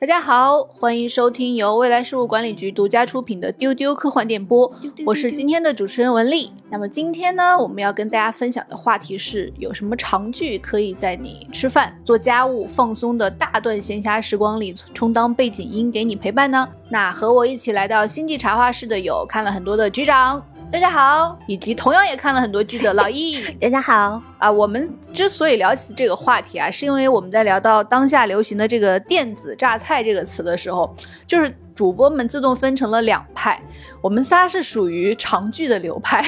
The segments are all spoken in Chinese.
大家好，欢迎收听由未来事务管理局独家出品的《丢丢科幻电波》，我是今天的主持人文丽。那么今天呢，我们要跟大家分享的话题是：有什么长剧可以在你吃饭、做家务、放松的大段闲暇时光里充当背景音，给你陪伴呢？那和我一起来到星际茶话室的有看了很多的局长。大家好，以及同样也看了很多剧的老 易，大家好啊！我们之所以聊起这个话题啊，是因为我们在聊到当下流行的这个电子榨菜这个词的时候，就是主播们自动分成了两派。我们仨是属于长剧的流派，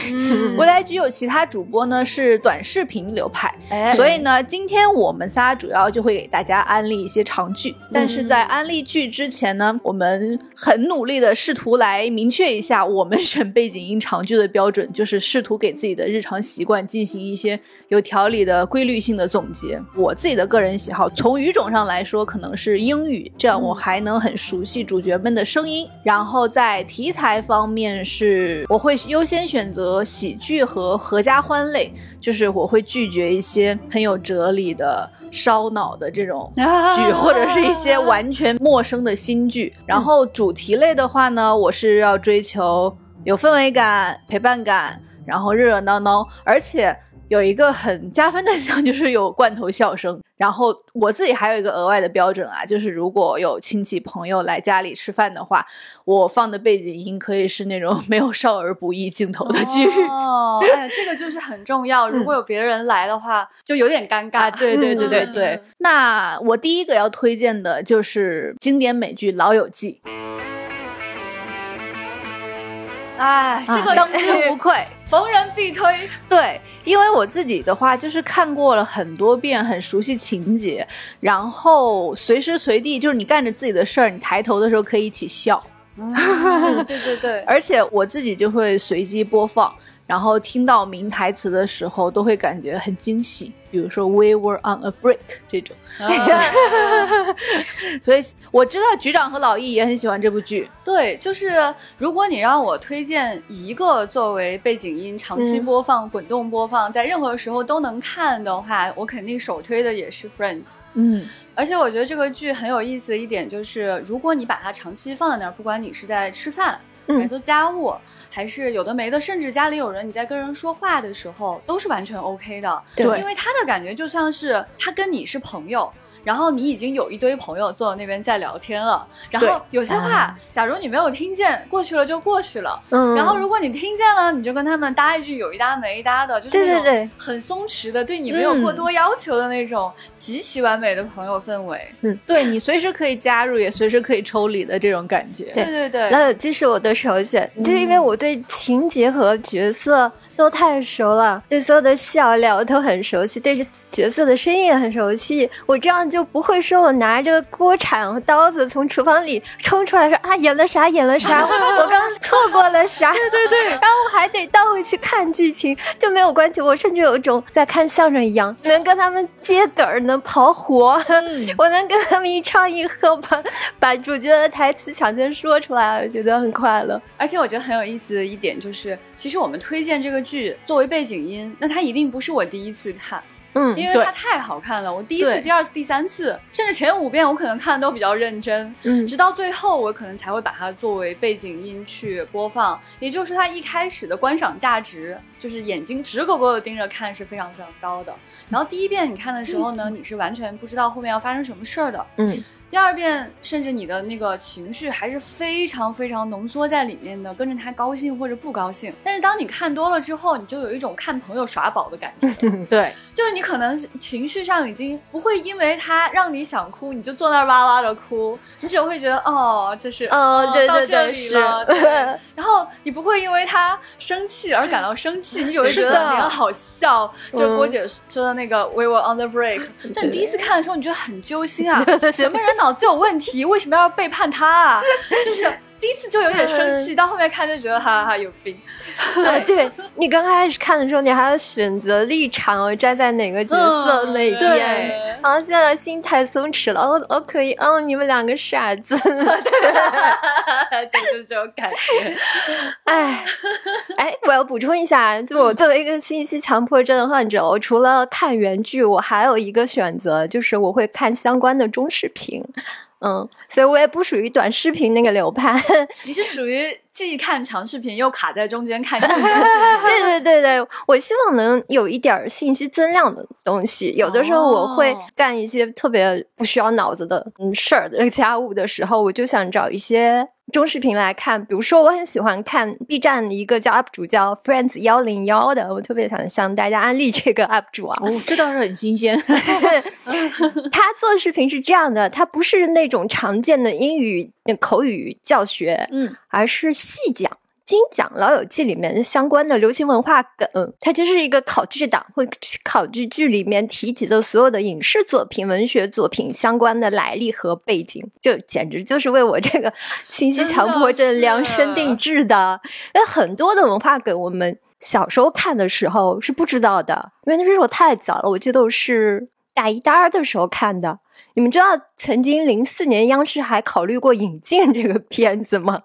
未来局有其他主播呢是短视频流派，所以呢，今天我们仨主要就会给大家安利一些长剧。但是在安利剧之前呢，我们很努力的试图来明确一下我们 选背景音长剧的标准，就是试图给自己的日常习惯进行一些有条理的规律性的总结。我自己的个人喜好，从语种上来说，可能是英语，这样我还能很熟悉主角们的声音。然后在题材方。方面是，我会优先选择喜剧和合家欢类，就是我会拒绝一些很有哲理的烧脑的这种 剧，或者是一些完全陌生的新剧。然后主题类的话呢，我是要追求有氛围感、陪伴感，然后热热闹闹，而且。有一个很加分的项，就是有罐头笑声。然后我自己还有一个额外的标准啊，就是如果有亲戚朋友来家里吃饭的话，我放的背景音可以是那种 没有少儿不宜镜头的剧。哦，哎呀，这个就是很重要。如果有别人来的话，就有点尴尬。啊对对对对对。那我第一个要推荐的就是经典美剧《老友记》。哎，这个当之无愧，逢人必推。对，因为我自己的话就是看过了很多遍，很熟悉情节，然后随时随地就是你干着自己的事儿，你抬头的时候可以一起笑。对对对，而且我自己就会随机播放。然后听到名台词的时候，都会感觉很惊喜。比如说 “We were on a break” 这种，所以我知道局长和老易也很喜欢这部剧。对，就是如果你让我推荐一个作为背景音长期播放、滚动播放，在任何时候都能看的话，我肯定首推的也是《Friends》。嗯，而且我觉得这个剧很有意思的一点就是，如果你把它长期放在那儿，不管你是在吃饭还是做家务。还是有的没的，甚至家里有人，你在跟人说话的时候都是完全 OK 的。对，因为他的感觉就像是他跟你是朋友。然后你已经有一堆朋友坐在那边在聊天了，然后有些话，假如你没有听见，过去了就过去了。嗯。然后如果你听见了，你就跟他们搭一句有一搭没一搭的，就是那种很松弛的，对你没有过多要求的那种极其完美的朋友氛围。嗯，对你随时可以加入，也随时可以抽离的这种感觉。对对对。那这是我的首选，就因为我对情节和角色。都太熟了，对所有的笑料都很熟悉，对角色的声音也很熟悉。我这样就不会说我拿着锅铲和刀子从厨房里冲出来，说啊演了啥 演了啥，我刚错过了啥。对对对，然后我还得倒回去看剧情，就没有关系。我甚至有一种在看相声一样，能跟他们接梗儿，能跑火，我能跟他们一唱一和，把把主角的台词抢先说出来，我觉得很快乐。而且我觉得很有意思的一点就是，其实我们推荐这个。剧作为背景音，那它一定不是我第一次看，嗯，因为它太好看了。我第一次、第二次、第三次，甚至前五遍我可能看的都比较认真，嗯，直到最后我可能才会把它作为背景音去播放。也就是它一开始的观赏价值，就是眼睛直勾勾的盯着看是非常非常高的。然后第一遍你看的时候呢，你是完全不知道后面要发生什么事儿的，嗯。第二遍，甚至你的那个情绪还是非常非常浓缩在里面的，跟着他高兴或者不高兴。但是当你看多了之后，你就有一种看朋友耍宝的感觉。对，就是你可能情绪上已经不会因为他让你想哭，你就坐那儿哇哇的哭，你只会觉得哦，这是哦，对对对，是。然后你不会因为他生气而感到生气，你只会觉得很好笑。就是郭姐说的那个 “We were on the break”，就你第一次看的时候，你觉得很揪心啊，什么人？脑子有问题，为什么要背叛他啊？就是第一次就有点生气，到后面看就觉得哈哈哈有病。对，对你刚开始看的时候，你还要选择立场，站在哪个角色那一边。然后现在心态松弛了，我我可以，哦，你们两个傻子，对，就是这种感觉。哎，哎，我要补充一下，就我作为一个信息强迫症患者，我除了看原剧，我还有一个选择，就是我会看相关的中视频。嗯，所以我也不属于短视频那个流派。你是属于既看长视频又卡在中间看。对对对对，我希望能有一点信息增量的东西。有的时候我会干一些特别不需要脑子的事儿的家务的时候，我就想找一些。中视频来看，比如说我很喜欢看 B 站一个叫 UP 主叫 Friends 幺零幺的，我特别想向大家安利这个 UP 主啊。哦，这倒是很新鲜。他做视频是这样的，他不是那种常见的英语口语教学，嗯，而是细讲。精讲《老友记》里面相关的流行文化梗，它就是一个考据党，会考据剧里面提及的所有的影视作品、文学作品相关的来历和背景，就简直就是为我这个信息强迫症量身定制的。因为很多的文化梗，我们小时候看的时候是不知道的，因为那时候太早了。我记得我是大一、大二的时候看的。你们知道曾经零四年央视还考虑过引进这个片子吗？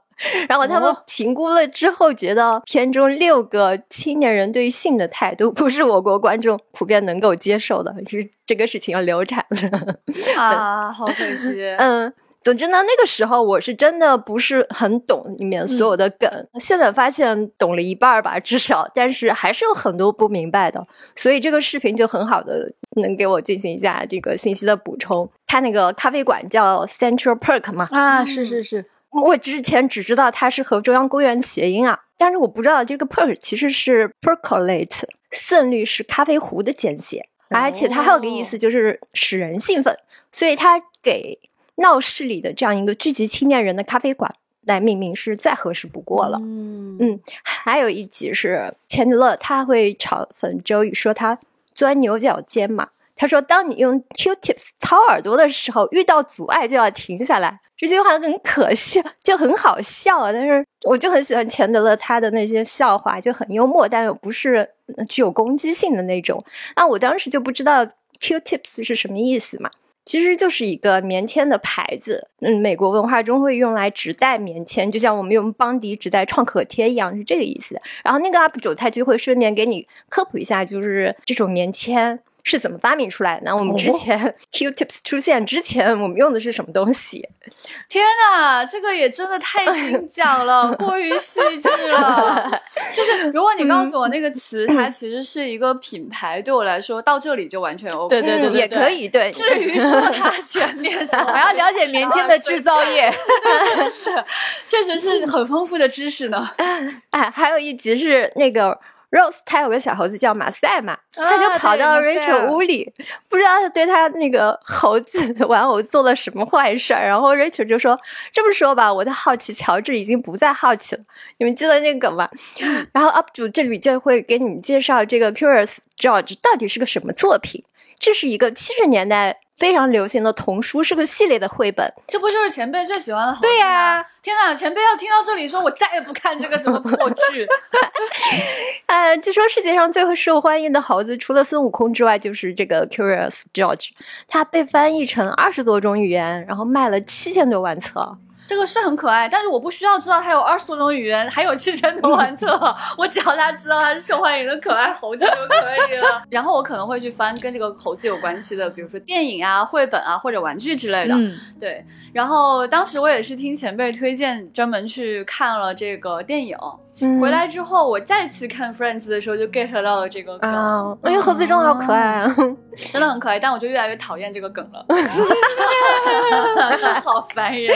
然后他们评估了之后，觉得片中六个青年人对于性的态度 不是我国观众普遍能够接受的，是这个事情要流产了啊，好可惜。嗯，总之呢，那个时候我是真的不是很懂里面所有的梗，现在发现懂了一半吧，至少，但是还是有很多不明白的，所以这个视频就很好的能给我进行一下这个信息的补充。他那个咖啡馆叫 Central Park 嘛？啊，是是是。我之前只知道它是和中央公园谐音啊，但是我不知道这个 perk 其实是 percolate，胜率是咖啡壶的简写，而且它还有个意思就是使人兴奋，所以它给闹市里的这样一个聚集青年人的咖啡馆来命名是再合适不过了。嗯嗯，还有一集是钱德勒他会嘲讽周宇说他钻牛角尖嘛，他说当你用 Q-tips 掏耳朵的时候，遇到阻碍就要停下来。这句话很可笑，就很好笑啊！但是我就很喜欢钱德勒他的那些笑话，就很幽默，但又不是具有攻击性的那种。那我当时就不知道 Q-tips 是什么意思嘛？其实就是一个棉签的牌子，嗯，美国文化中会用来指代棉签，就像我们用邦迪指代创可贴一样，是这个意思。然后那个 UP 主他就会顺便给你科普一下，就是这种棉签。是怎么发明出来的？我们之前 Q-tips 出现之前，我们用的是什么东西？天哪，这个也真的太精讲了，过于细致了。就是如果你告诉我那个词，它其实是一个品牌，对我来说到这里就完全 OK。对对对，也可以。对，至于说它前面，我要了解年轻的制造业，是确实是很丰富的知识呢。哎，还有一集是那个。Rose 他有个小猴子叫马赛嘛，他就跑到 Rachel 屋里，不知道他对他那个猴子玩偶做了什么坏事儿。然后 Rachel 就说：“这么说吧，我的好奇乔治已经不再好奇了。”你们记得那个梗吗？然后 UP 主这里就会给你们介绍这个 Curious George 到底是个什么作品。这是一个七十年代。非常流行的童书是个系列的绘本，这不就是前辈最喜欢的？对呀，天哪！前辈要听到这里，说我再也不看这个什么破剧。呃，据说世界上最受欢迎的猴子，除了孙悟空之外，就是这个 Curious George，它被翻译成二十多种语言，然后卖了七千多万册。这个是很可爱，但是我不需要知道它有二十多种语言，还有七千多万册，我只要他知道它是受欢迎的可爱猴子就可以了。然后我可能会去翻跟这个猴子有关系的，比如说电影啊、绘本啊或者玩具之类的。嗯，对。然后当时我也是听前辈推荐，专门去看了这个电影。回来之后，我再次看 Friends 的时候就 get 到了这个梗。因为猴子真的好可爱啊，真的很可爱。但我就越来越讨厌这个梗了，好烦人。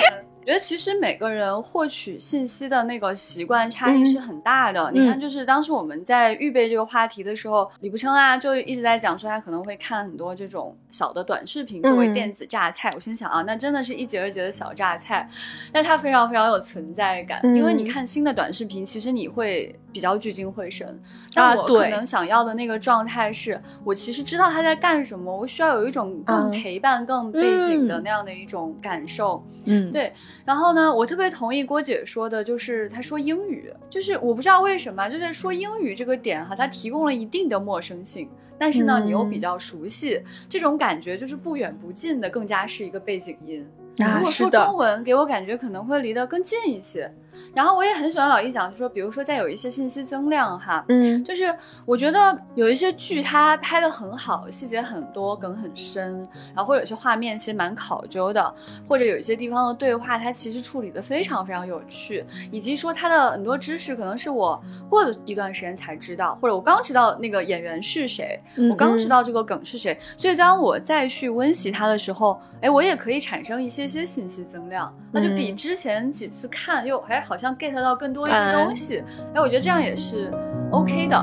觉得其实每个人获取信息的那个习惯差异是很大的。你看，就是当时我们在预备这个话题的时候，李不称啊就一直在讲说他可能会看很多这种小的短视频作为电子榨菜。我心想啊，那真的是一节一节的小榨菜，那它非常非常有存在感。因为你看新的短视频，其实你会比较聚精会神。但我可能想要的那个状态是，我其实知道他在干什么，我需要有一种更陪伴、更背景的那样的一种感受。嗯，对。然后呢，我特别同意郭姐说的，就是她说英语，就是我不知道为什么，就在说英语这个点哈，它提供了一定的陌生性，但是呢，你又比较熟悉，这种感觉就是不远不近的，更加是一个背景音。如果说中文，给我感觉可能会离得更近一些。然后我也很喜欢老易讲，就说比如说在有一些信息增量哈，嗯，就是我觉得有一些剧它拍的很好，细节很多，梗很深，然后或者有些画面其实蛮考究的，或者有一些地方的对话它其实处理的非常非常有趣，以及说它的很多知识可能是我过了一段时间才知道，或者我刚知道那个演员是谁，我刚知道这个梗是谁，所以当我再去温习它的时候，哎，我也可以产生一些些信息增量，那就比之前几次看又哎好像 get 到更多一些东西，哎，我觉得这样也是 OK 的。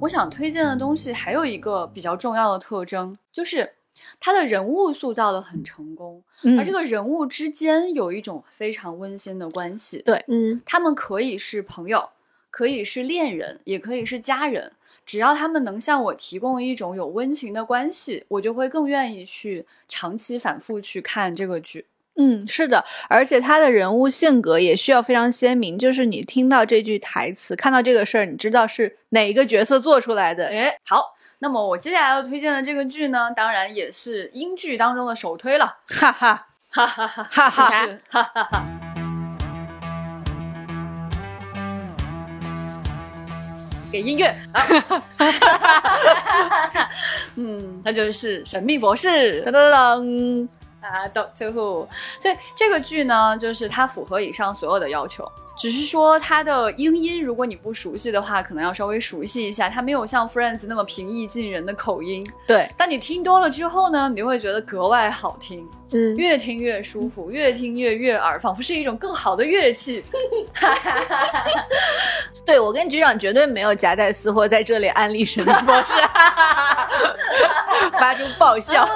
我想推荐的东西还有一个比较重要的特征，就是他的人物塑造的很成功，而这个人物之间有一种非常温馨的关系。对，嗯，他们可以是朋友，可以是恋人，也可以是家人。只要他们能向我提供一种有温情的关系，我就会更愿意去长期反复去看这个剧。嗯，是的，而且他的人物性格也需要非常鲜明，就是你听到这句台词，看到这个事儿，你知道是哪一个角色做出来的。哎，好，那么我接下来要推荐的这个剧呢，当然也是英剧当中的首推了，哈哈哈哈哈哈哈，哈哈哈。给音乐啊，嗯，那就是《神秘博士》。噔噔噔。啊，Doctor Who，所以这个剧呢，就是它符合以上所有的要求，只是说它的英音，如果你不熟悉的话，可能要稍微熟悉一下，它没有像 Friends 那么平易近人的口音。对，但你听多了之后呢，你就会觉得格外好听。嗯，越听越舒服，越听越悦耳，仿佛是一种更好的乐器。对我跟局长绝对没有夹带私货，在这里安利神秘博士，发出爆笑，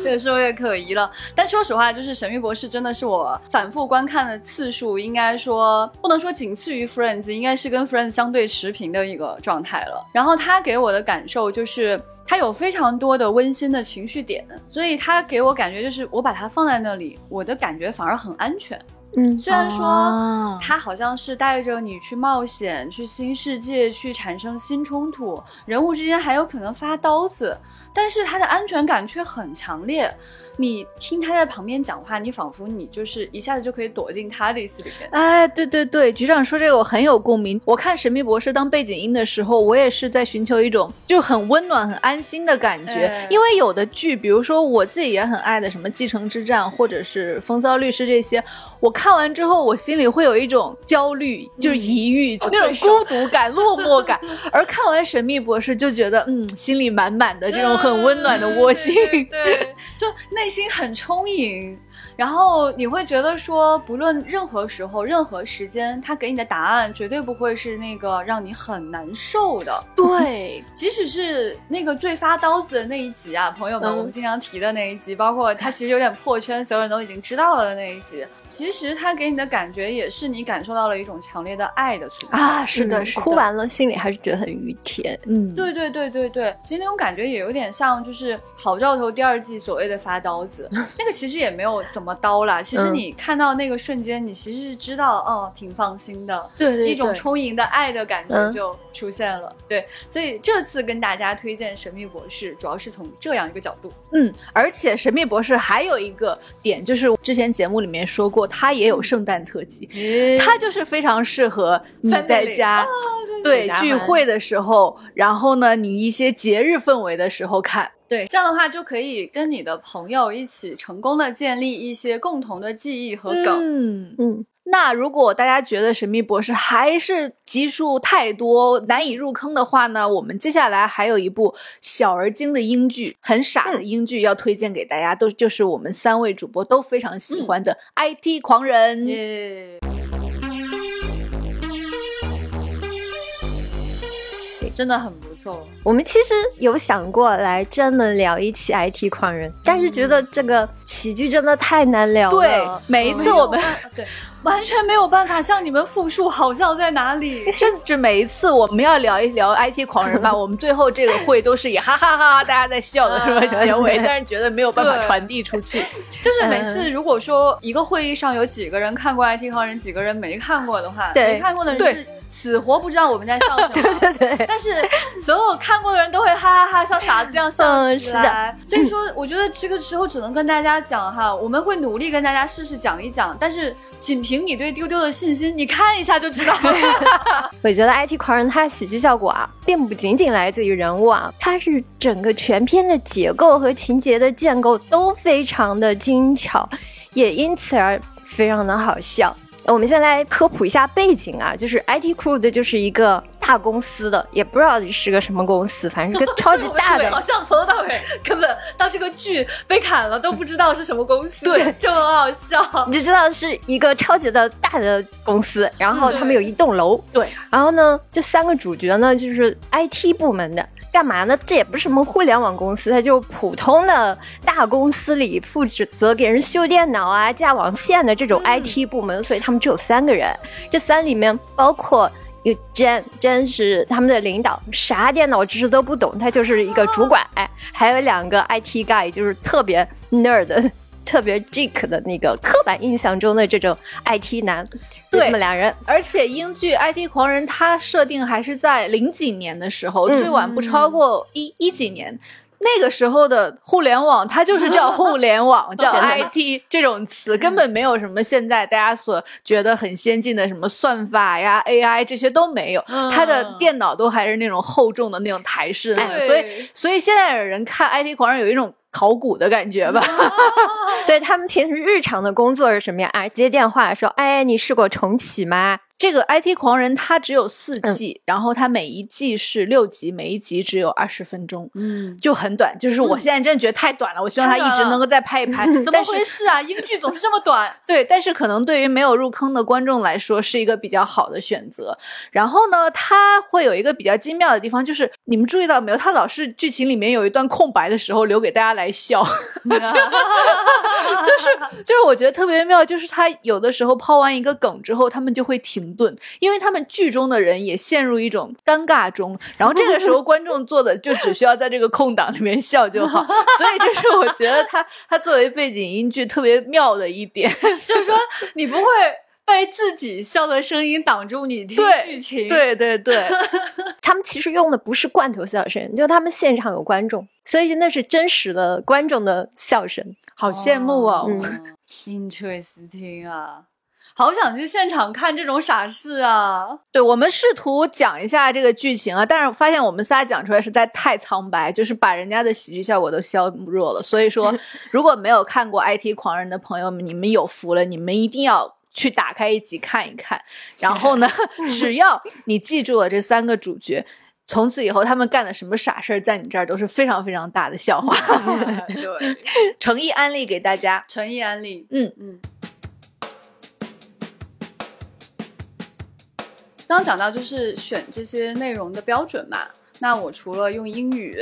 越说越可疑了。但说实话，就是神秘博士真的是我反复观看的次数，应该说不能说仅次于 Friends，应该是跟 Friends 相对持平的一个状态了。然后他给我的感受就是。它有非常多的温馨的情绪点，所以它给我感觉就是我把它放在那里，我的感觉反而很安全。嗯，虽然说它好像是带着你去冒险、去新世界、去产生新冲突，人物之间还有可能发刀子，但是它的安全感却很强烈。你听他在旁边讲话，你仿佛你就是一下子就可以躲进他的意思里面。哎，对对对，局长说这个我很有共鸣。我看《神秘博士》当背景音的时候，我也是在寻求一种就很温暖、很安心的感觉。因为有的剧，比如说我自己也很爱的什么《继承之战》或者是《风骚律师》这些，我看完之后，我心里会有一种焦虑，就是疑郁，那种孤独感、落寞感。而看完《神秘博士》，就觉得嗯，心里满满的这种很温暖的窝心。对，就那。内心很充盈。然后你会觉得说，不论任何时候、任何时间，他给你的答案绝对不会是那个让你很难受的。对，即使是那个最发刀子的那一集啊，朋友们，我们经常提的那一集，包括他其实有点破圈，所有人都已经知道了的那一集，其实他给你的感觉也是你感受到了一种强烈的爱的存在啊。是的，是的，哭完了心里还是觉得很愉甜。嗯，对对对对对，其实那种感觉也有点像就是《好兆头》第二季所谓的发刀子，那个其实也没有怎么。刀啦，其实你看到那个瞬间，你其实是知道，哦，挺放心的，对对，一种充盈的爱的感觉就出现了。对，所以这次跟大家推荐《神秘博士》，主要是从这样一个角度。嗯，而且《神秘博士》还有一个点，就是之前节目里面说过，它也有圣诞特辑，它就是非常适合你在家对聚会的时候，然后呢，你一些节日氛围的时候看。对，这样的话就可以跟你的朋友一起成功的建立一些共同的记忆和梗。嗯嗯，那如果大家觉得《神秘博士》还是集数太多难以入坑的话呢，我们接下来还有一部小而精的英剧，很傻的英剧要推荐给大家，都就是我们三位主播都非常喜欢的《IT 狂人》。真的很不错。我们其实有想过来专门聊一期 IT 狂人，但是觉得这个喜剧真的太难聊了。对，每一次我们 对完全没有办法向你们复述好笑在哪里。甚至每一次我们要聊一聊 IT 狂人吧，我们最后这个会都是以哈哈哈大家在笑的什么结尾，但是觉得没有办法传递出去。就是每次如果说一个会议上有几个人看过 IT 狂人，几个人没看过的话，没看过的人是。死活不知道我们在笑什么。对对对。但是所有看过的人都会哈哈哈，像傻子一样笑起来。所以说，我觉得这个时候只能跟大家讲哈，我们会努力跟大家试试讲一讲，但是仅凭你对丢丢的信心，你看一下就知道了。我觉得 IT 狂人他的喜剧效果啊，并不仅仅来自于人物啊，它是整个全片的结构和情节的建构都非常的精巧，也因此而非常的好笑。我们先来科普一下背景啊，就是 IT Crew 的就是一个大公司的，也不知道是个什么公司，反正是个 超级大的，好像从头到尾根本到这个剧被砍了都不知道是什么公司，对，就很好笑。你只知道是一个超级的大的公司，然后他们有一栋楼，对，然后呢，这三个主角呢就是 IT 部门的。干嘛呢？这也不是什么互联网公司，它就是普通的大公司里负责给人修电脑啊、架网线的这种 IT 部门，所以他们只有三个人。这三里面包括一个 Jen，Jen 是他们的领导，啥电脑知识都不懂，他就是一个主管。哎，还有两个 IT guy，就是特别 nerd。特别 Jake 的那个刻板印象中的这种 IT 男，对，他们俩人。而且英剧 IT 狂人，他设定还是在零几年的时候，最晚不超过一一几年。那个时候的互联网，它就是叫 互联网，叫 IT 这种词，根本没有什么现在大家所觉得很先进的什么算法呀、AI 这些都没有。它的电脑都还是那种厚重的那种台式的，所以所以现在的人看 IT 狂人有一种。考古的感觉吧 所以他们平时日常的工作是什么呀？啊，接电话说，哎，你试过重启吗？这个 IT 狂人他只有四季，然后他每一季是六集，每一集只有二十分钟，嗯，就很短。就是我现在真的觉得太短了，我希望他一直能够再拍一拍。怎么回事啊？英剧总是这么短？对，但是可能对于没有入坑的观众来说是一个比较好的选择。然后呢，他会有一个比较精妙的地方，就是你们注意到没有？他老是剧情里面有一段空白的时候留给大家来笑，就是就是我觉得特别妙，就是他有的时候抛完一个梗之后，他们就会停。顿，因为他们剧中的人也陷入一种尴尬中，然后这个时候观众做的就只需要在这个空档里面笑就好，所以这是我觉得他他作为背景音剧特别妙的一点，就是说你不会被自己笑的声音挡住你听剧情，对对对，他们其实用的不是罐头笑声，就他们现场有观众，所以那是真实的观众的笑声，好羡慕哦，interesting 啊。好想去现场看这种傻事啊！对我们试图讲一下这个剧情啊，但是发现我们仨讲出来实在太苍白，就是把人家的喜剧效果都削弱了。所以说，如果没有看过《IT 狂人》的朋友们，你们有福了，你们一定要去打开一集看一看。然后呢，只要你记住了这三个主角，从此以后他们干的什么傻事儿，在你这儿都是非常非常大的笑话。对，诚意安利给大家，诚意安利。嗯嗯。刚刚讲到就是选这些内容的标准嘛，那我除了用英语，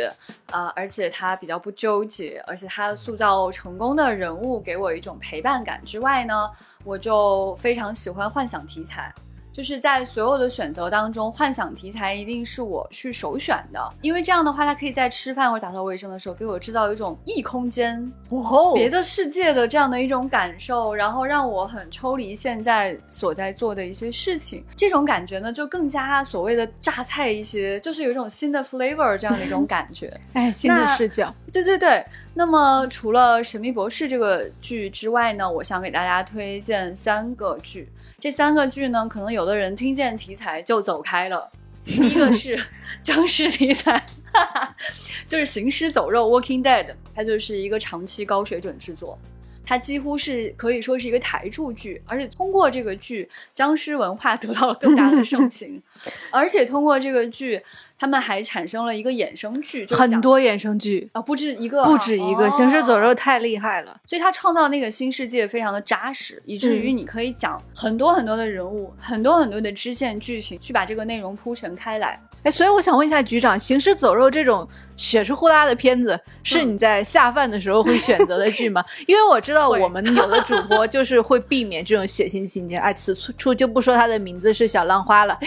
啊，而且它比较不纠结，而且它塑造成功的人物给我一种陪伴感之外呢，我就非常喜欢幻想题材。就是在所有的选择当中，幻想题材一定是我去首选的，因为这样的话，它可以在吃饭或者打扫卫生的时候给我制造一种异空间、别的世界的这样的一种感受，然后让我很抽离现在所在做的一些事情。这种感觉呢，就更加所谓的榨菜一些，就是有一种新的 flavor 这样的一种感觉。哎，新的视角。对对对。那么除了《神秘博士》这个剧之外呢，我想给大家推荐三个剧。这三个剧呢，可能有的人听见题材就走开了。第一个是 僵尸题材，就是《行尸走肉》（Walking Dead），它就是一个长期高水准制作。它几乎是可以说是一个台柱剧，而且通过这个剧，僵尸文化得到了更大的盛行，而且通过这个剧，他们还产生了一个衍生剧，很多衍生剧啊，不止一个，不止一个，行尸走肉太厉害了，所以他创造那个新世界非常的扎实，以至于你可以讲很多很多的人物，很多很多的支线剧情，去把这个内容铺陈开来。哎，所以我想问一下局长，《行尸走肉》这种血吃呼啦的片子，是你在下饭的时候会选择的剧吗？因为我知道我们有的主播就是会避免这种血腥情节。哎，此处就不说他的名字是小浪花了。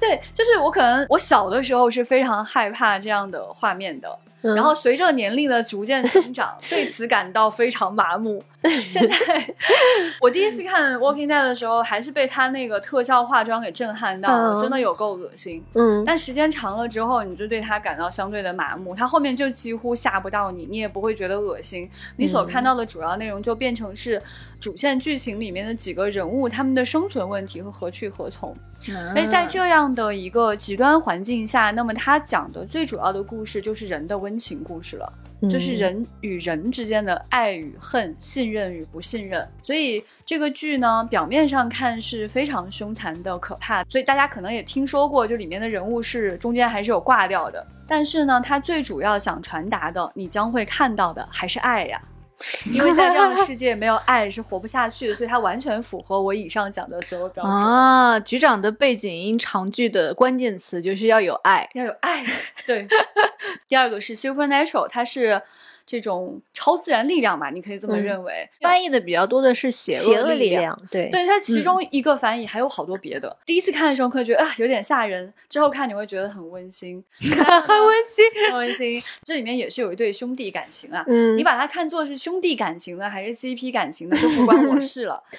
对，就是我可能我小的时候是非常害怕这样的画面的。然后随着年龄的逐渐增长，对此感到非常麻木。现在 我第一次看《Walking Dead》的时候，还是被他那个特效化妆给震撼到了，真的有够恶心。嗯，但时间长了之后，你就对他感到相对的麻木。他后面就几乎吓不到你，你也不会觉得恶心。你所看到的主要内容就变成是主线剧情里面的几个人物他们的生存问题和何去何从。所以在这样的一个极端环境下，那么他讲的最主要的故事就是人的温情故事了，就是人与人之间的爱与恨、信任与不信任。所以这个剧呢，表面上看是非常凶残的、可怕，所以大家可能也听说过，就里面的人物是中间还是有挂掉的。但是呢，它最主要想传达的，你将会看到的还是爱呀。因为在这样的 世界，没有爱是活不下去的，所以它完全符合我以上讲的所有标准啊。局长的背景音长句的关键词就是要有爱，要有爱。对，第二个是 supernatural，它是。这种超自然力量吧，你可以这么认为。翻译的比较多的是邪恶力量，对，对，它其中一个翻译还有好多别的。第一次看的时候可能觉得啊有点吓人，之后看你会觉得很温馨，很温馨，很温馨。这里面也是有一对兄弟感情啊，嗯，你把它看作是兄弟感情呢，还是 CP 感情呢，就不关我事了。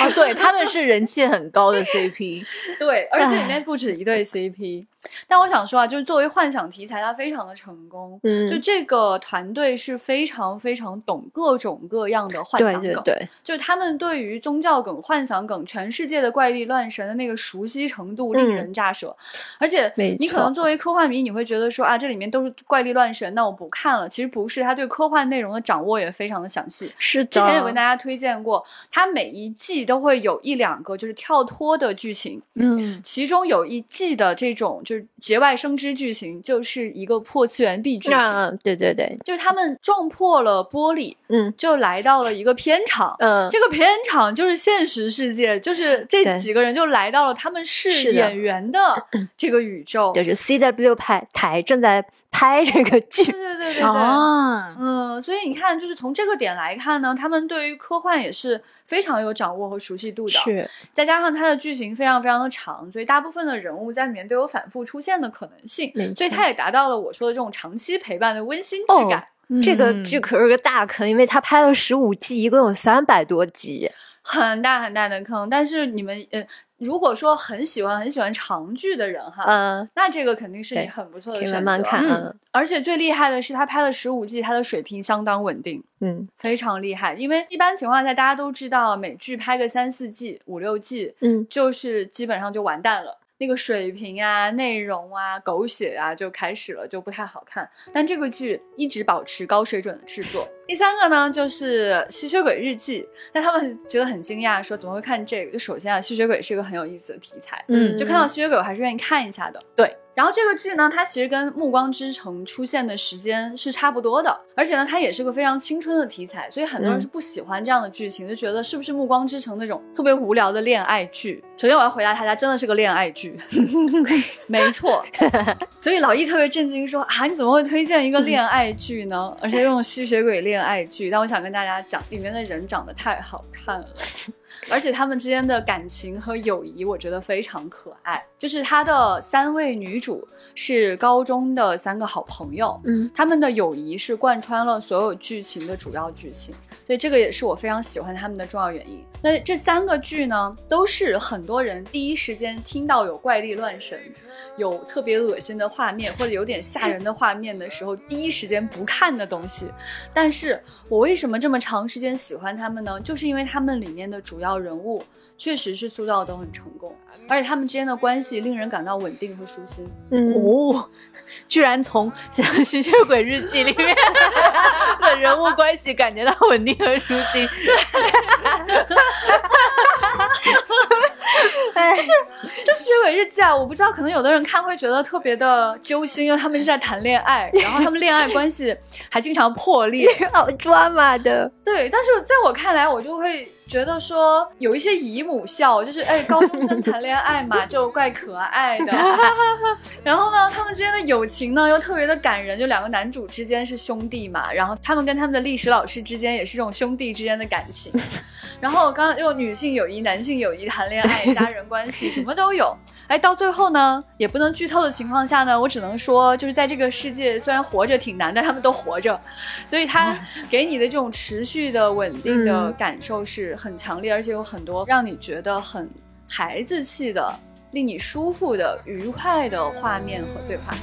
哦，对，他们是人气很高的 CP，对，而且里面不止一对 CP。但我想说啊，就是作为幻想题材，它非常的成功。嗯，就这个团队是非常非常懂各种各样的幻想梗，对，就是他们对于宗教梗、幻想梗、全世界的怪力乱神的那个熟悉程度令人咋舌。而且，你可能作为科幻迷，你会觉得说啊，这里面都是怪力乱神，那我不看了。其实不是，他对科幻内容的掌握也非常的详细。是的，之前有跟大家推荐过，他每一季都会有一两个就是跳脱的剧情。嗯，其中有一季的这种就。就是节外生枝剧情，就是一个破次元壁剧情。对对对，就是他们撞破了玻璃，嗯，就来到了一个片场。嗯，这个片场就是现实世界，就是这几个人就来到了他们是演员的这个宇宙，就是 C W 拍台正在。拍这个剧，对对对对对，嗯，所以你看，就是从这个点来看呢，他们对于科幻也是非常有掌握和熟悉度的。是，再加上它的剧情非常非常的长，所以大部分的人物在里面都有反复出现的可能性，所以它也达到了我说的这种长期陪伴的温馨质感。这个剧可是个大坑，因为它拍了十五季，一共有三百多集，很大很大的坑。但是你们，呃。如果说很喜欢很喜欢长剧的人哈，嗯，那这个肯定是你很不错的选择。慢慢看，嗯，而且最厉害的是他拍了十五季，他的水平相当稳定，嗯，非常厉害。因为一般情况下，大家都知道美剧拍个三四季、五六季，嗯，就是基本上就完蛋了。那个水平啊，内容啊，狗血啊，就开始了，就不太好看。但这个剧一直保持高水准的制作。第三个呢，就是《吸血鬼日记》。那他们觉得很惊讶，说怎么会看这个？就首先啊，吸血鬼是一个很有意思的题材，嗯，就看到吸血鬼，我还是愿意看一下的。对。然后这个剧呢，它其实跟《暮光之城》出现的时间是差不多的，而且呢，它也是个非常青春的题材，所以很多人是不喜欢这样的剧情，就觉得是不是《暮光之城》那种特别无聊的恋爱剧？首先我要回答大家真的是个恋爱剧，没错。所以老易特别震惊说啊，你怎么会推荐一个恋爱剧呢？而且用吸血鬼恋恋爱剧？但我想跟大家讲，里面的人长得太好看了。而且他们之间的感情和友谊，我觉得非常可爱。就是他的三位女主是高中的三个好朋友，嗯，他们的友谊是贯穿了所有剧情的主要剧情，所以这个也是我非常喜欢他们的重要原因。那这三个剧呢，都是很多人第一时间听到有怪力乱神、有特别恶心的画面或者有点吓人的画面的时候，第一时间不看的东西。但是我为什么这么长时间喜欢他们呢？就是因为他们里面的主要。人物确实是塑造都很成功，而且他们之间的关系令人感到稳定和舒心。嗯哦，居然从《像吸血鬼日记》里面的人物关系感觉到稳定和舒心。就是，就《吸血鬼日记》啊，我不知道，可能有的人看会觉得特别的揪心，因为他们在谈恋爱，然后他们恋爱关系还经常破裂，好抓马的。对，但是在我看来，我就会。觉得说有一些姨母笑，就是哎，高中生谈恋爱嘛，就怪可爱的。然后呢，他们之间的友情呢又特别的感人，就两个男主之间是兄弟嘛，然后他们跟他们的历史老师之间也是这种兄弟之间的感情。然后刚刚又女性友谊、男性友谊、谈恋爱、家人关系什么都有。哎，到最后呢，也不能剧透的情况下呢，我只能说，就是在这个世界虽然活着挺难，但他们都活着，所以他给你的这种持续的稳定的感受是很强烈，而且有很多让你觉得很孩子气的、令你舒服的、愉快的画面和对话。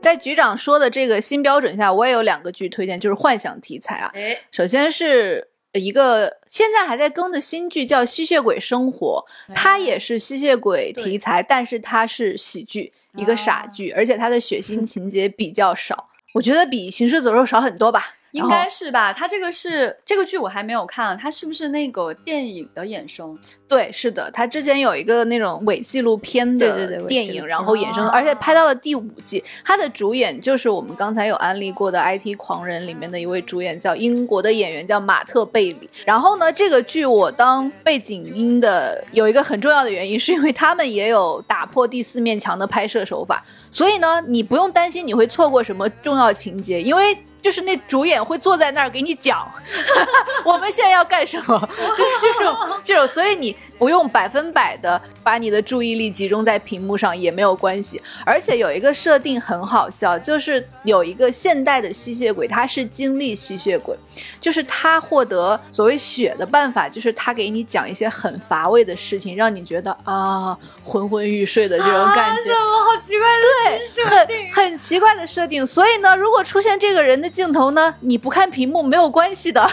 在局长说的这个新标准下，我也有两个剧推荐，就是幻想题材啊。哎，首先是一个现在还在更的新剧，叫《吸血鬼生活》，它也是吸血鬼题材，但是它是喜剧，一个傻剧，而且它的血腥情节比较少，我觉得比《行尸走肉》少很多吧。应该是吧？它这个是这个剧我还没有看，它是不是那个电影的衍生？对，是的，它之前有一个那种伪纪录片的电影，然后衍生，而且拍到了第五季。它的主演就是我们刚才有安利过的《IT 狂人》里面的一位主演，叫英国的演员叫马特·贝里。然后呢，这个剧我当背景音的有一个很重要的原因，是因为他们也有打破第四面墙的拍摄手法，所以呢，你不用担心你会错过什么重要情节，因为。就是那主演会坐在那儿给你讲，我们现在要干什么？就是这种这种，所以你。不用百分百的把你的注意力集中在屏幕上也没有关系，而且有一个设定很好笑，就是有一个现代的吸血鬼，他是经历吸血鬼，就是他获得所谓血的办法，就是他给你讲一些很乏味的事情，让你觉得啊昏昏欲睡的这种感觉。什么好奇怪的设定？很 很奇怪的设定。所以呢，如果出现这个人的镜头呢，你不看屏幕没有关系的。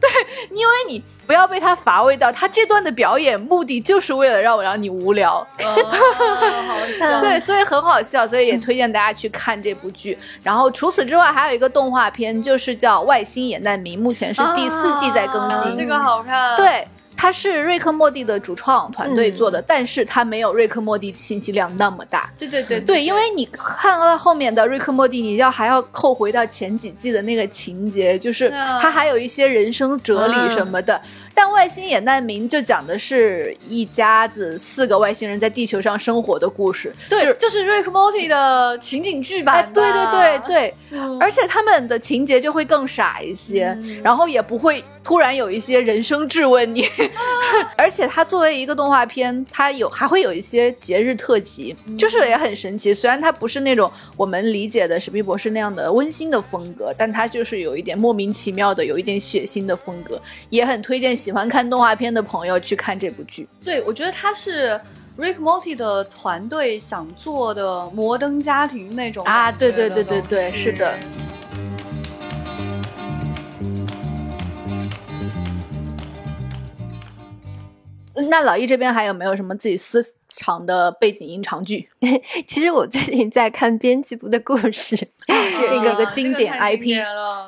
对，因为你不要被他。乏味到他这段的表演目的就是为了让我让你无聊，好笑。对，所以很好笑，所以也推荐大家去看这部剧。然后除此之外，还有一个动画片，就是叫《外星野难民》，目前是第四季在更新，这个好看。对。它是瑞克莫蒂的主创团队做的，但是它没有瑞克莫蒂信息量那么大。对对对对，因为你看到后面的瑞克莫蒂，你要还要扣回到前几季的那个情节，就是他还有一些人生哲理什么的。但外星野难民就讲的是一家子四个外星人在地球上生活的故事，对，就是 rick morty 的情景剧版。对对对对，而且他们的情节就会更傻一些，然后也不会突然有一些人生质问你。而且它作为一个动画片，它有还会有一些节日特辑，就是也很神奇。虽然它不是那种我们理解的史密博士那样的温馨的风格，但它就是有一点莫名其妙的，有一点血腥的风格，也很推荐喜欢看动画片的朋友去看这部剧。对，我觉得它是 Rick Morty 的团队想做的摩登家庭那种啊，对对对对对，是的。那老易这边还有没有什么自己私藏的背景音长剧？其实我最近在看《编辑部的故事》，这 是一个经典 IP，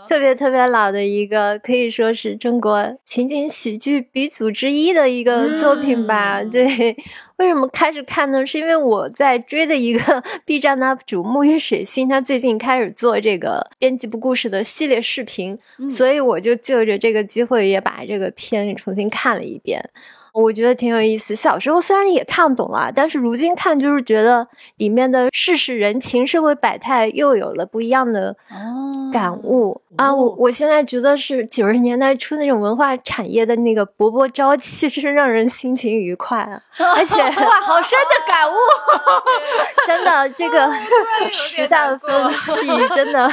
特别特别老的一个，可以说是中国情景喜剧鼻祖之一的一个作品吧。对，为什么开始看呢？是因为我在追的一个 B 站 UP 主沐浴水星，他最近开始做这个《编辑部故事》的系列视频，所以我就就着这个机会也把这个片重新看了一遍。我觉得挺有意思。小时候虽然也看懂了，但是如今看就是觉得里面的世事人情、社会百态又有了不一样的感悟啊！我我现在觉得是九十年代初那种文化产业的那个勃勃朝气，真是让人心情愉快啊！而且哇，好深的感悟，真的这个 时代的风气真的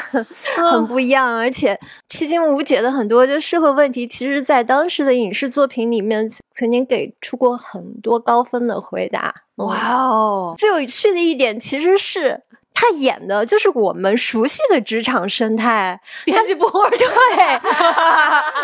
很不一样，而且迄今无解的很多就社会问题，其实在当时的影视作品里面曾经。给出过很多高分的回答，哇哦！最有趣的一点其实是他演的就是我们熟悉的职场生态，编辑部对。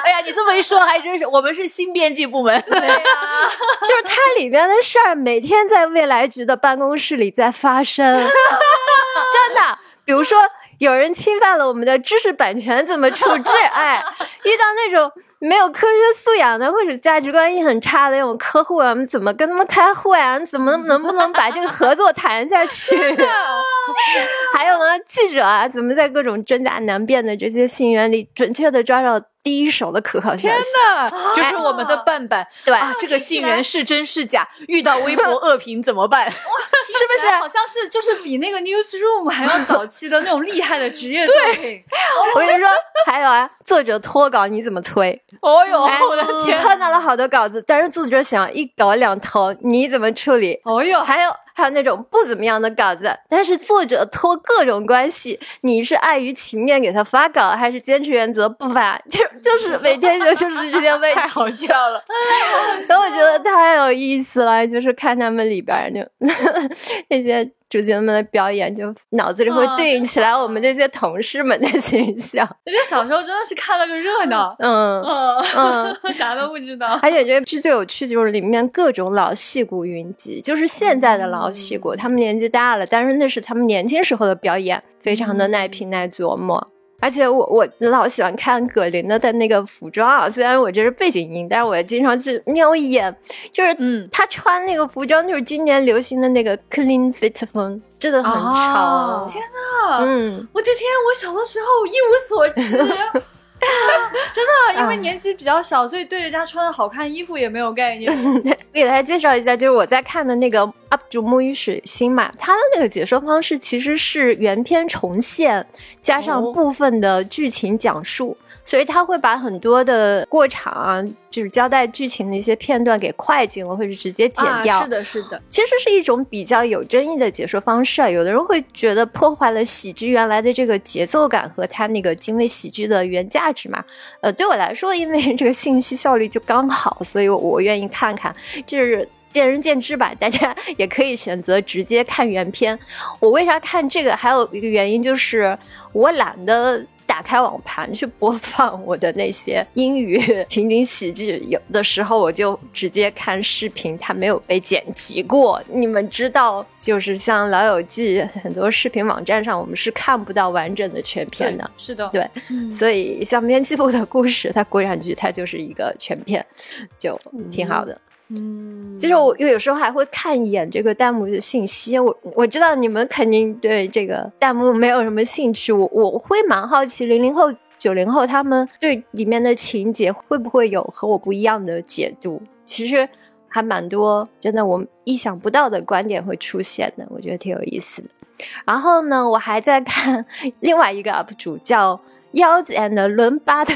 哎呀，你这么一说还真是，我们是新编辑部门，对呀，就是它里边的事儿每天在未来局的办公室里在发生，真的，比如说。有人侵犯了我们的知识版权怎么处置？哎，遇到那种没有科学素养的或者价值观也很差的那种客户啊，我们怎么跟他们开会啊？怎么能不能把这个合作谈下去？还有呢，记者啊，怎么在各种真假难辨的这些信源里准确的抓到？第一手的可靠消息，就是我们的笨笨。对，这个信源是真是假？遇到微博 恶评怎么办？哇，是不是？好像是就是比那个 newsroom 还要早期的那种厉害的职业作品。我跟你说，还有啊，作者脱稿你怎么催？哦哟，我的天，看到了好多稿子，但是作者想一稿两投，你怎么处理？哦呦，还有。还有那种不怎么样的稿子，但是作者托各种关系，你是碍于情面给他发稿，还是坚持原则不发？就就是每天就就是这些问题，太好笑了。所以我觉得太有意思了，就是看他们里边就 那些。主角们的表演，就脑子里会对应起来我们这些同事们的形象。我觉得小时候真的是看了个热闹，嗯 嗯嗯，啥都不知道。而且这个剧最有趣的就是里面各种老戏骨云集，就是现在的老戏骨，他们年纪大了，但是那是他们年轻时候的表演，非常的耐品耐琢磨。而且我我老喜欢看葛林的他那个服装啊，虽然我这是背景音，但是我也经常去瞄一眼，就是嗯，他穿那个服装就是今年流行的那个 clean fit 风，真的很潮。天呐，嗯，我的天，我小的时候一无所知。真的，因为年纪比较小，所以对人家穿的好看衣服也没有概念。给大家介绍一下，就是我在看的那个 UP 主沐浴水星嘛，他的那个解说方式其实是原片重现，加上部分的剧情讲述。所以他会把很多的过场啊，就是交代剧情的一些片段给快进了，或者直接剪掉。是的，是的。其实是一种比较有争议的解说方式啊。有的人会觉得破坏了喜剧原来的这个节奏感和他那个精卫喜剧的原价值嘛。呃，对我来说，因为这个信息效率就刚好，所以我愿意看看，就是见仁见智吧。大家 也可以选择直接看原片。我为啥看这个？还有一个原因就是我懒得。打开网盘去播放我的那些英语情景喜剧，有的时候我就直接看视频，它没有被剪辑过。你们知道，就是像《老友记》很多视频网站上，我们是看不到完整的全片的。是的，对，所以像编辑部的故事，它国产剧它就是一个全片，就挺好的。嗯，嗯其实我有时候还会看一眼这个弹幕的信息。我我知道你们肯定对这个弹幕没有什么兴趣，我我会蛮好奇零零后、九零后他们对里面的情节会不会有和我不一样的解读。其实还蛮多，真的我意想不到的观点会出现的，我觉得挺有意思的。然后呢，我还在看 另外一个 UP 主叫腰子 and 伦巴的，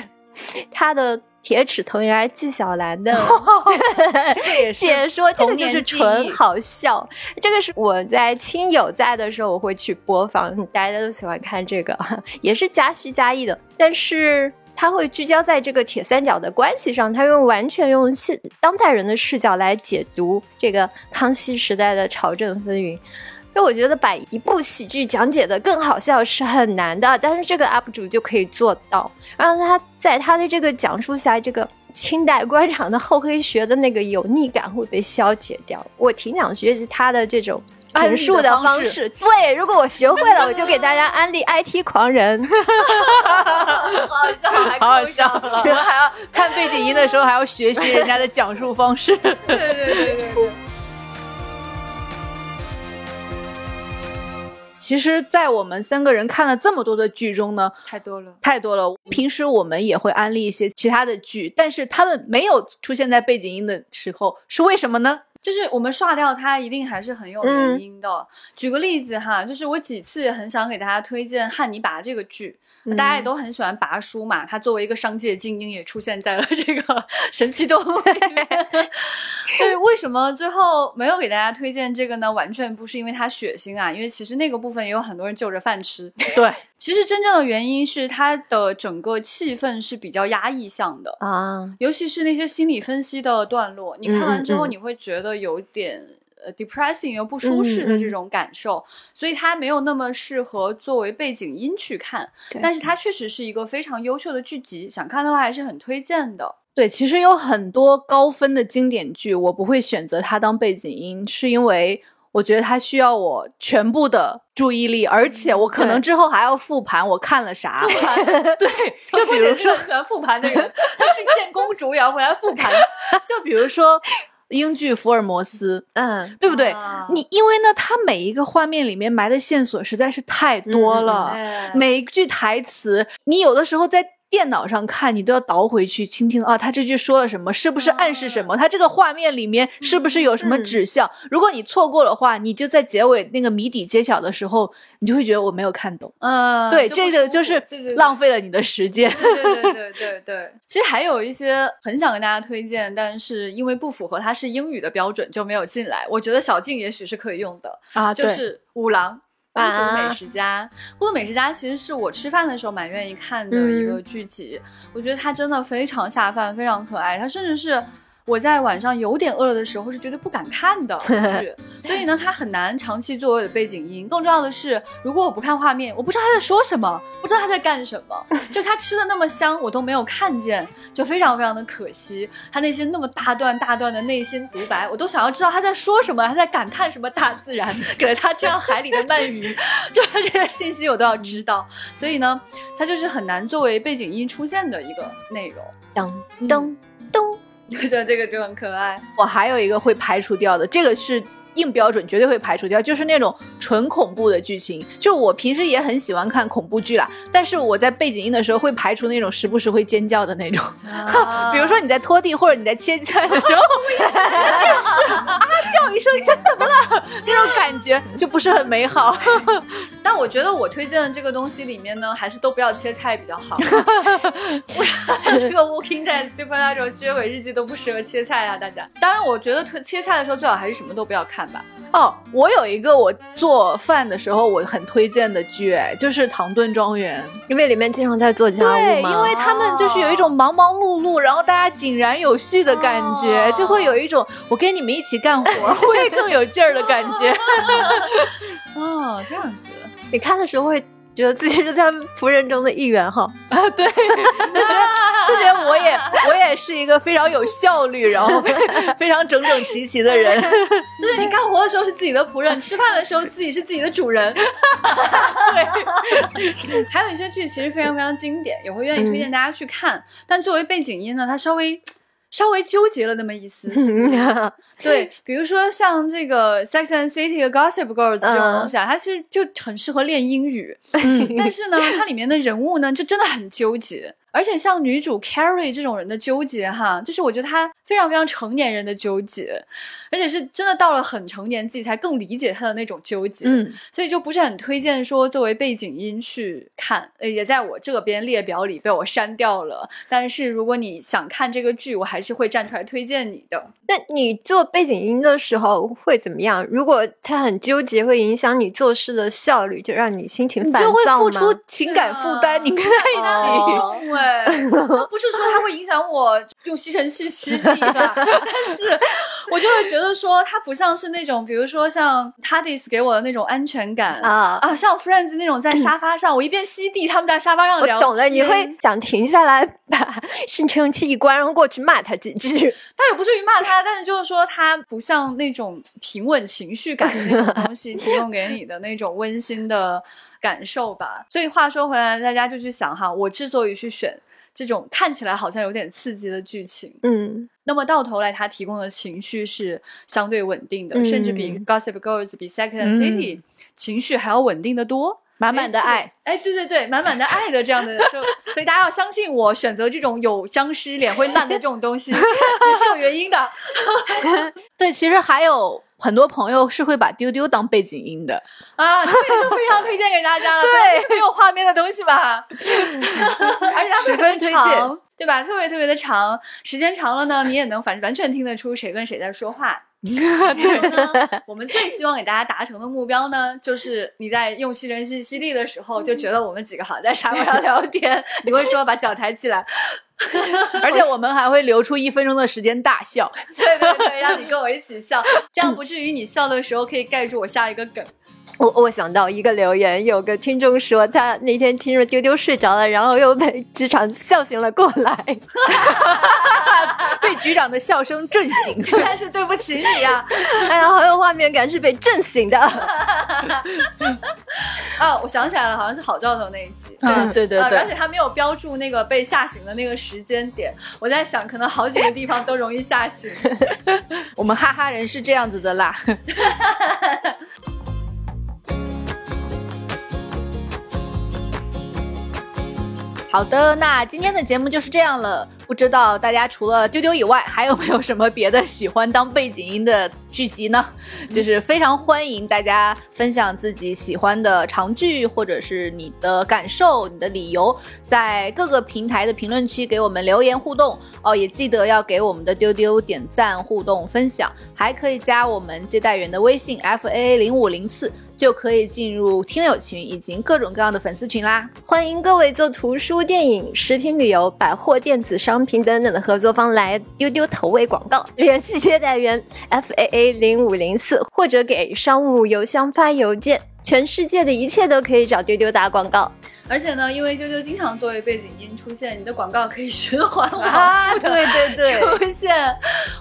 他的。铁齿铜牙纪晓岚的 解说，这个就是纯好笑。这个是我在亲友在的时候我会去播放，大家都喜欢看这个，也是加虚加意的。但是他会聚焦在这个铁三角的关系上，他用完全用现当代人的视角来解读这个康熙时代的朝政风云。因为我觉得把一部喜剧讲解的更好笑是很难的，但是这个 UP 主就可以做到，让他在他的这个讲述下，这个清代官场的厚黑学的那个油腻感会被消解掉。我挺想学习他的这种陈述的方式。对，如果我学会了，我就给大家安利 IT 狂人。好 好笑，好好笑，然后还要看背景音的时候还要学习人家的讲述方式。对对对对对。其实，在我们三个人看了这么多的剧中呢，太多了，太多了。平时我们也会安利一些其他的剧，但是他们没有出现在背景音的时候，是为什么呢？就是我们刷掉它，一定还是很有原因的。举个例子哈，就是我几次很想给大家推荐《汉尼拔》这个剧。大家也都很喜欢拔叔嘛，他作为一个商界精英也出现在了这个 神奇动物里面。对，为什么最后没有给大家推荐这个呢？完全不是因为它血腥啊，因为其实那个部分也有很多人就着饭吃。对，其实真正的原因是它的整个气氛是比较压抑向的啊，尤其是那些心理分析的段落，你看完之后你会觉得有点。呃，depressing 又不舒适的这种感受，所以它没有那么适合作为背景音去看。但是它确实是一个非常优秀的剧集，想看的话还是很推荐的。对，其实有很多高分的经典剧，我不会选择它当背景音，是因为我觉得它需要我全部的注意力，而且我可能之后还要复盘我看了啥。复盘，对，就比如说喜欢复盘的人，就是见公主也要回来复盘。就比如说英剧《福尔摩斯》，嗯，对不对？你因为呢，它每一个画面里面埋的线索实在是太多了，每一句台词，你有的时候在。电脑上看，你都要倒回去听听啊，他这句说了什么？是不是暗示什么？他这个画面里面是不是有什么指向？如果你错过的话，你就在结尾那个谜底揭晓的时候，你就会觉得我没有看懂。嗯，对，这个就是浪费了你的时间。对对对对对。其实还有一些很想跟大家推荐，但是因为不符合它是英语的标准就没有进来。我觉得小静也许是可以用的啊，就是五郎。孤独美食家，孤独美食家其实是我吃饭的时候蛮愿意看的一个剧集，我觉得它真的非常下饭，非常可爱，它甚至是。我在晚上有点饿了的时候是绝对不敢看的 剧，所以呢，它很难长期作为我的背景音。更重要的是，如果我不看画面，我不知道他在说什么，不知道他在干什么。就他吃的那么香，我都没有看见，就非常非常的可惜。他那些那么大段大段的内心独白，我都想要知道他在说什么，他在感叹什么大自然给了他这样海里的鳗鱼，就是这些信息我都要知道。所以呢，它就是很难作为背景音出现的一个内容。噔噔我。觉得这个就很可爱。我还有一个会排除掉的，这个是。硬标准绝对会排除掉，就是那种纯恐怖的剧情。就我平时也很喜欢看恐怖剧啦，但是我在背景音的时候会排除那种时不时会尖叫的那种。比如说你在拖地或者你在切菜的时候，是啊叫一声，这怎么了？那种感觉就不是很美好。但我觉得我推荐的这个东西里面呢，还是都不要切菜比较好。这个 Walking Dead、Supernatural、血鬼日记都不适合切菜啊，大家。当然，我觉得推切菜的时候最好还是什么都不要看。哦，我有一个我做饭的时候我很推荐的剧，哎，就是《唐顿庄园》，因为里面经常在做家务对，因为他们就是有一种忙忙碌碌，然后大家井然有序的感觉，就会有一种我跟你们一起干活会更有劲儿的感觉。哦，这样子，你看的时候会。觉得自己是他们仆人中的一员哈 啊，对，就觉得就觉得我也我也是一个非常有效率，然后非常整整齐齐的人。就是你干活的时候是自己的仆人，吃饭的时候自己是自己的主人。对，还有一些剧其实非常非常经典，也会愿意推荐大家去看。但作为背景音呢，它稍微。稍微纠结了那么一丝丝，对，比如说像这个《Sex and City》《Gossip Girls》这种东西啊，它其实就很适合练英语，但是呢，它里面的人物呢，就真的很纠结。而且像女主 Carrie 这种人的纠结，哈，就是我觉得她非常非常成年人的纠结，而且是真的到了很成年自己才更理解她的那种纠结，嗯，所以就不是很推荐说作为背景音去看，呃，也在我这边列表里被我删掉了。但是如果你想看这个剧，我还是会站出来推荐你的。那你做背景音的时候会怎么样？如果他很纠结，会影响你做事的效率，就让你心情烦躁吗？就会付出情感负担，你跟他一起。不是说它会影响我用吸尘器吸地吧？但是我就会觉得说，它不像是那种，比如说像 Tadis 给我的那种安全感啊啊，像 Friends 那种在沙发上，我一边吸地，他们在沙发上聊。我懂了，你会想停下来把吸尘器一关，然后过去骂他几句。他也不至于骂他，但是就是说，他不像那种平稳情绪感的那种东西 提供给你的那种温馨的。感受吧，所以话说回来，大家就去想哈，我之所以去选这种看起来好像有点刺激的剧情，嗯，那么到头来它提供的情绪是相对稳定的，甚至比《Gossip Girls》比《Second City》情绪还要稳定的多，满满的爱，哎，对对对，满满的爱的这样的，就所以大家要相信我，选择这种有僵尸脸会烂的这种东西 也是有原因的，对，其实还有。很多朋友是会把丢丢当背景音的啊，这个就非常推荐给大家了。对，没有画面的东西吧，而且它十分推荐，对吧？特别特别的长，时间长了呢，你也能反完全听得出谁跟谁在说话。对，我们最希望给大家达成的目标呢，就是你在用吸尘器吸地的时候，就觉得我们几个好像在沙发上聊天，你会说把脚抬起来。而且我们还会留出一分钟的时间大笑，对对对，让你跟我一起笑，这样不至于你笑的时候可以盖住我下一个梗。我我想到一个留言，有个听众说他那天听着丢丢睡着了，然后又被局长笑醒了过来 被局长的笑声震醒，实在是对不起你啊！哎呀，好有画面感，是被震醒的。啊，我想起来了，好像是好兆头那一集，对对对，而且他没有标注那个被吓醒的那个时间点，我在想，可能好几个地方都容易吓醒。我们哈哈人是这样子的啦。好的，那今天的节目就是这样了。不知道大家除了丢丢以外，还有没有什么别的喜欢当背景音的剧集呢？就是非常欢迎大家分享自己喜欢的长剧，或者是你的感受、你的理由，在各个平台的评论区给我们留言互动哦。也记得要给我们的丢丢点赞、互动、分享，还可以加我们接待员的微信 f a 零五零四。就可以进入听友群以及各种各样的粉丝群啦！欢迎各位做图书、电影、食品、旅游、百货、电子商品等等的合作方来丢丢投喂广告，联系接待员 f a a 零五零四，或者给商务邮箱发邮件。全世界的一切都可以找丢丢打广告。而且呢，因为丢丢经常作为背景音出现，你的广告可以循环往复的对对对出现。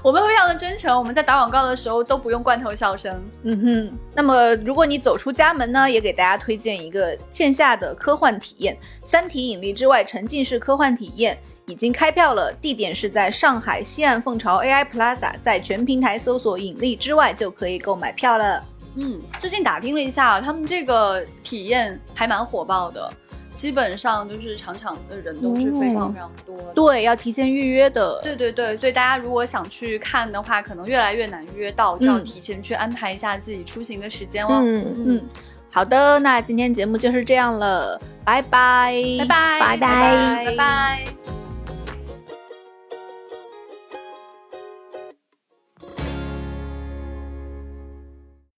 我们非常的真诚，我们在打广告的时候都不用罐头笑声。嗯哼。那么，如果你走出家门呢，也给大家推荐一个线下的科幻体验——《三体：引力之外》沉浸式科幻体验，已经开票了。地点是在上海西岸凤巢 AI Plaza，在全平台搜索“引力之外”就可以购买票了。嗯，最近打听了一下，他们这个体验还蛮火爆的。基本上就是场场的人都是非常非常多，对，要提前预约的。对对对，所以大家如果想去看的话，可能越来越难约到，就要提前去安排一下自己出行的时间了。嗯嗯，好的，那今天节目就是这样了，拜拜，拜拜，拜拜，拜拜。